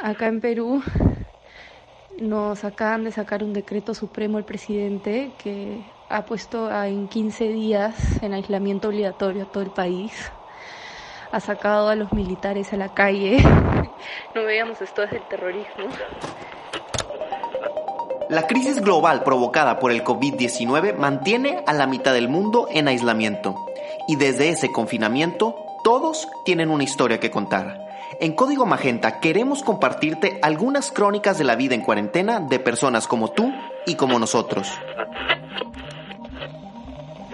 Acá en Perú nos acaban de sacar un decreto supremo el presidente que ha puesto en 15 días en aislamiento obligatorio a todo el país. Ha sacado a los militares a la calle. No veíamos esto desde el terrorismo. La crisis global provocada por el COVID-19 mantiene a la mitad del mundo en aislamiento. Y desde ese confinamiento, todos tienen una historia que contar. En Código Magenta queremos compartirte algunas crónicas de la vida en cuarentena de personas como tú y como nosotros.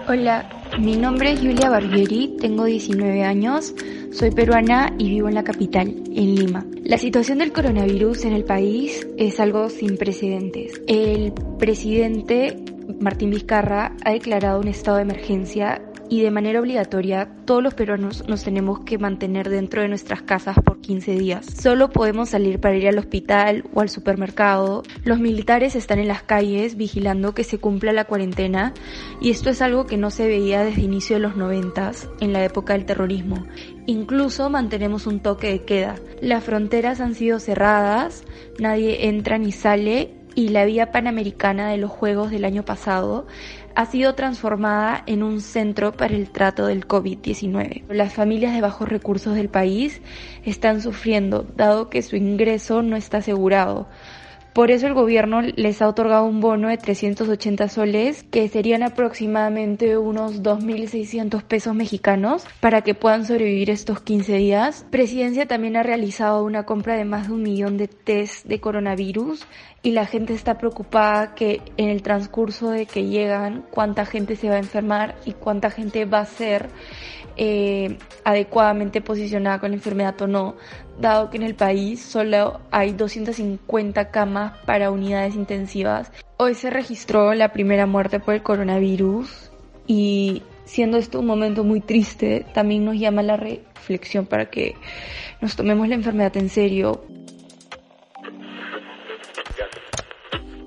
Hola, mi nombre es Julia Barbieri, tengo 19 años, soy peruana y vivo en la capital, en Lima. La situación del coronavirus en el país es algo sin precedentes. El presidente Martín Vizcarra ha declarado un estado de emergencia y de manera obligatoria todos los peruanos nos tenemos que mantener dentro de nuestras casas por 15 días. Solo podemos salir para ir al hospital o al supermercado. Los militares están en las calles vigilando que se cumpla la cuarentena y esto es algo que no se veía desde inicio de los 90 en la época del terrorismo. Incluso mantenemos un toque de queda. Las fronteras han sido cerradas, nadie entra ni sale y la vía panamericana de los Juegos del año pasado ha sido transformada en un centro para el trato del COVID-19. Las familias de bajos recursos del país están sufriendo, dado que su ingreso no está asegurado. Por eso el gobierno les ha otorgado un bono de 380 soles, que serían aproximadamente unos 2.600 pesos mexicanos, para que puedan sobrevivir estos 15 días. Presidencia también ha realizado una compra de más de un millón de test de coronavirus y la gente está preocupada que en el transcurso de que llegan, cuánta gente se va a enfermar y cuánta gente va a ser eh, adecuadamente posicionada con la enfermedad o no, dado que en el país solo hay 250 camas para unidades intensivas. Hoy se registró la primera muerte por el coronavirus y siendo esto un momento muy triste, también nos llama la reflexión para que nos tomemos la enfermedad en serio.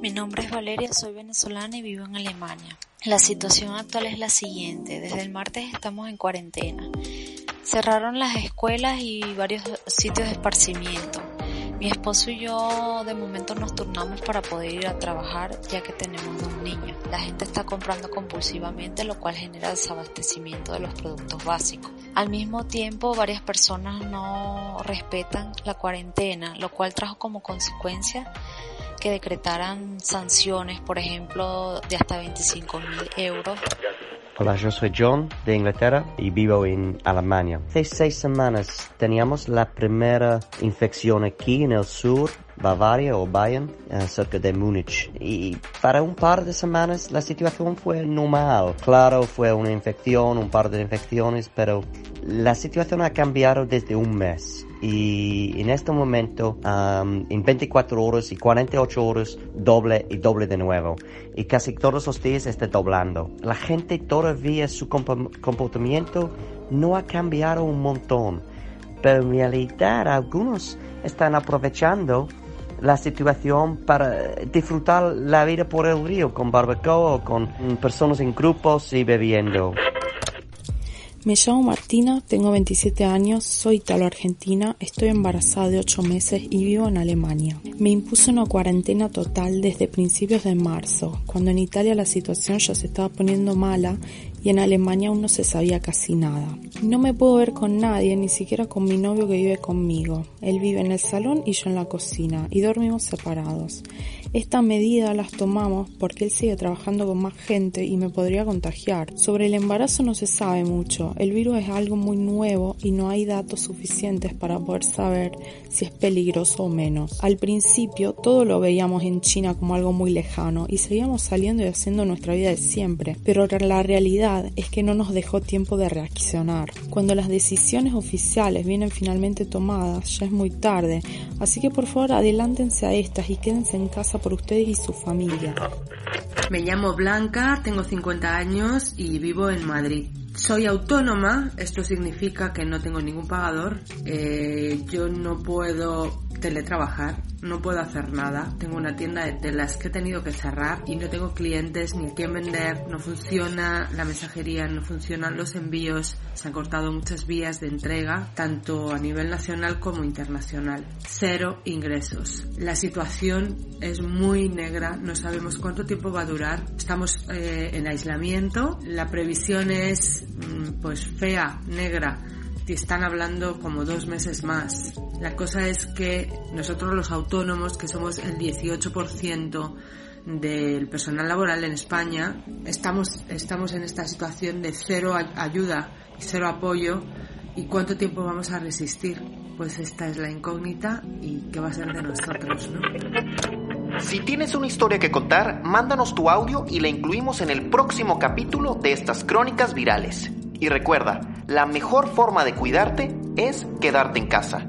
Mi nombre es Valeria, soy venezolana y vivo en Alemania. La situación actual es la siguiente. Desde el martes estamos en cuarentena. Cerraron las escuelas y varios sitios de esparcimiento. Mi esposo y yo de momento nos turnamos para poder ir a trabajar ya que tenemos dos niños. La gente está comprando compulsivamente lo cual genera desabastecimiento de los productos básicos. Al mismo tiempo varias personas no respetan la cuarentena, lo cual trajo como consecuencia que decretaran sanciones, por ejemplo, de hasta 25 mil euros. Hola, yo soy John de Inglaterra y vivo en Alemania. Hace seis semanas teníamos la primera infección aquí en el sur, Bavaria o Bayern, eh, cerca de Múnich. Y para un par de semanas la situación fue normal. Claro, fue una infección, un par de infecciones, pero la situación ha cambiado desde un mes y en este momento en 24 horas y 48 horas doble y doble de nuevo y casi todos los días está doblando. La gente todavía su comportamiento no ha cambiado un montón, pero en realidad algunos están aprovechando la situación para disfrutar la vida por el río con barbacoa, con personas en grupos y bebiendo. Me llamo Martina, tengo 27 años, soy italo-argentina, estoy embarazada de 8 meses y vivo en Alemania. Me impuso una cuarentena total desde principios de marzo, cuando en Italia la situación ya se estaba poniendo mala y en Alemania aún no se sabía casi nada. No me puedo ver con nadie, ni siquiera con mi novio que vive conmigo. Él vive en el salón y yo en la cocina y dormimos separados. Esta medida las tomamos porque él sigue trabajando con más gente y me podría contagiar. Sobre el embarazo no se sabe mucho. El virus es algo muy nuevo y no hay datos suficientes para poder saber si es peligroso o menos. Al principio todo lo veíamos en China como algo muy lejano y seguíamos saliendo y haciendo nuestra vida de siempre, pero la realidad es que no nos dejó tiempo de reaccionar. Cuando las decisiones oficiales vienen finalmente tomadas, ya es muy tarde, así que por favor adelántense a estas y quédense en casa por ustedes y su familia. Me llamo Blanca, tengo 50 años y vivo en Madrid. Soy autónoma, esto significa que no tengo ningún pagador. Eh, yo no puedo teletrabajar, no puedo hacer nada. Tengo una tienda de telas que he tenido que cerrar y no tengo clientes ni a quién vender. No funciona la mensajería, no funcionan los envíos. Se han cortado muchas vías de entrega, tanto a nivel nacional como internacional. Cero ingresos. La situación es muy negra, no sabemos cuánto tiempo va a durar. Estamos eh, en aislamiento. La previsión es mm, pues fea, negra están hablando como dos meses más. La cosa es que nosotros los autónomos, que somos el 18% del personal laboral en España, estamos, estamos en esta situación de cero ayuda y cero apoyo. ¿Y cuánto tiempo vamos a resistir? Pues esta es la incógnita y qué va a ser de nosotros, ¿no? Si tienes una historia que contar, mándanos tu audio y la incluimos en el próximo capítulo de estas crónicas virales. Y recuerda, la mejor forma de cuidarte es quedarte en casa.